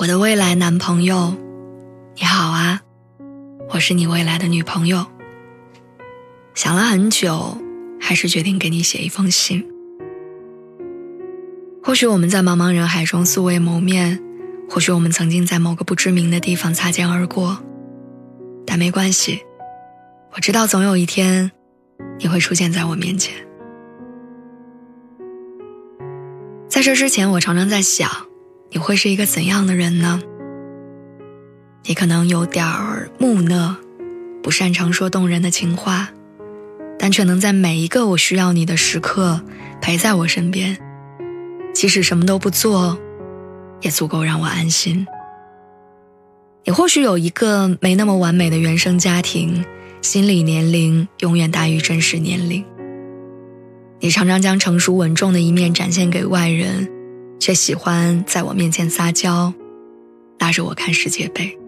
我的未来男朋友，你好啊，我是你未来的女朋友。想了很久，还是决定给你写一封信。或许我们在茫茫人海中素未谋面，或许我们曾经在某个不知名的地方擦肩而过，但没关系，我知道总有一天，你会出现在我面前。在这之前，我常常在想。你会是一个怎样的人呢？你可能有点儿木讷，不擅长说动人的情话，但却能在每一个我需要你的时刻陪在我身边，即使什么都不做，也足够让我安心。你或许有一个没那么完美的原生家庭，心理年龄永远大于真实年龄。你常常将成熟稳重的一面展现给外人。却喜欢在我面前撒娇，拉着我看世界杯。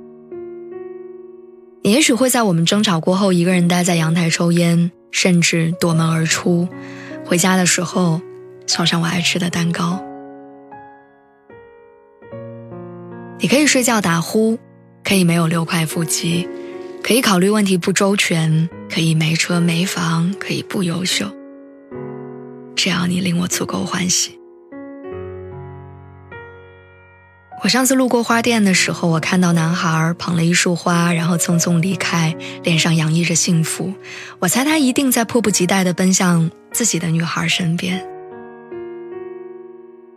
你也许会在我们争吵过后，一个人待在阳台抽烟，甚至夺门而出。回家的时候，送上我爱吃的蛋糕。你可以睡觉打呼，可以没有六块腹肌，可以考虑问题不周全，可以没车没房，可以不优秀。只要你令我足够欢喜。我上次路过花店的时候，我看到男孩捧了一束花，然后匆匆离开，脸上洋溢着幸福。我猜他一定在迫不及待地奔向自己的女孩身边。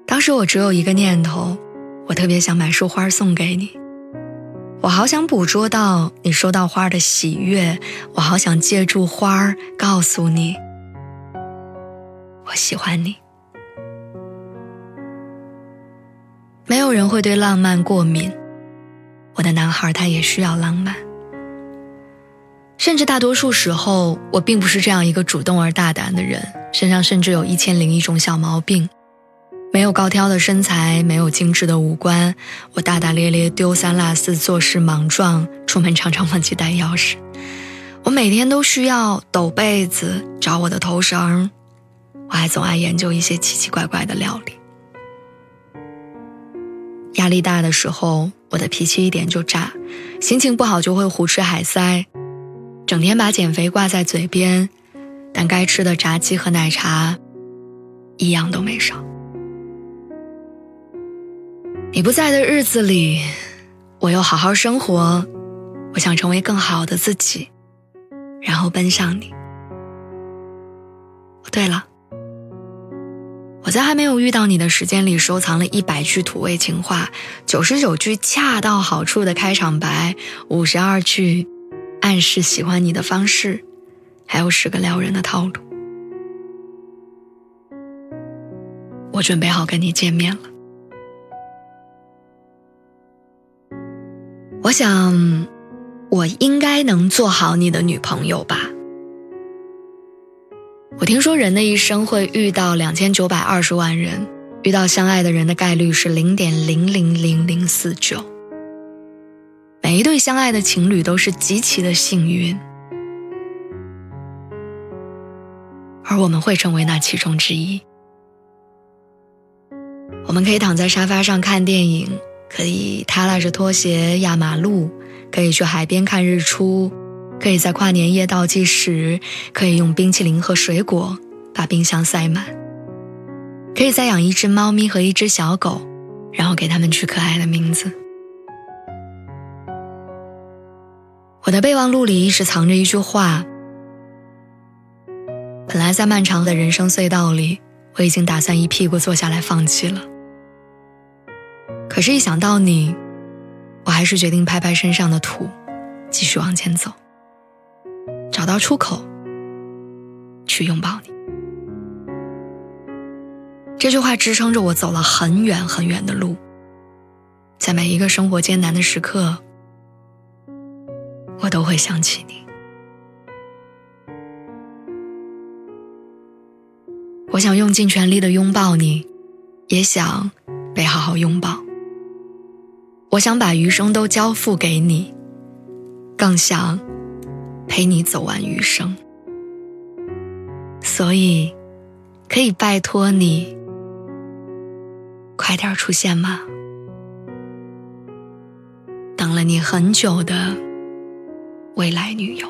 当时我只有一个念头，我特别想买束花送给你。我好想捕捉到你收到花的喜悦，我好想借助花告诉你，我喜欢你。人会对浪漫过敏，我的男孩他也需要浪漫。甚至大多数时候，我并不是这样一个主动而大胆的人，身上甚至有一千零一种小毛病。没有高挑的身材，没有精致的五官，我大大咧咧、丢三落四、做事莽撞，出门常常忘记带钥匙。我每天都需要抖被子、找我的头绳，我还总爱研究一些奇奇怪怪的料理。压力大的时候，我的脾气一点就炸，心情不好就会胡吃海塞，整天把减肥挂在嘴边，但该吃的炸鸡和奶茶，一样都没少。你不在的日子里，我又好好生活，我想成为更好的自己，然后奔向你。对了。在还没有遇到你的时间里，收藏了一百句土味情话，九十九句恰到好处的开场白，五十二句暗示喜欢你的方式，还有十个撩人的套路。我准备好跟你见面了。我想，我应该能做好你的女朋友吧。我听说人的一生会遇到两千九百二十万人，遇到相爱的人的概率是零点零零零零四九。每一对相爱的情侣都是极其的幸运，而我们会成为那其中之一。我们可以躺在沙发上看电影，可以踏拉着拖鞋压马路，可以去海边看日出。可以在跨年夜倒计时，可以用冰淇淋和水果把冰箱塞满，可以再养一只猫咪和一只小狗，然后给它们取可爱的名字。我的备忘录里一直藏着一句话，本来在漫长的人生隧道里，我已经打算一屁股坐下来放弃了，可是，一想到你，我还是决定拍拍身上的土，继续往前走。找到出口，去拥抱你。这句话支撑着我走了很远很远的路，在每一个生活艰难的时刻，我都会想起你。我想用尽全力的拥抱你，也想被好好拥抱。我想把余生都交付给你，更想陪你走完余生。所以，可以拜托你快点出现吗？等了你很久的未来女友。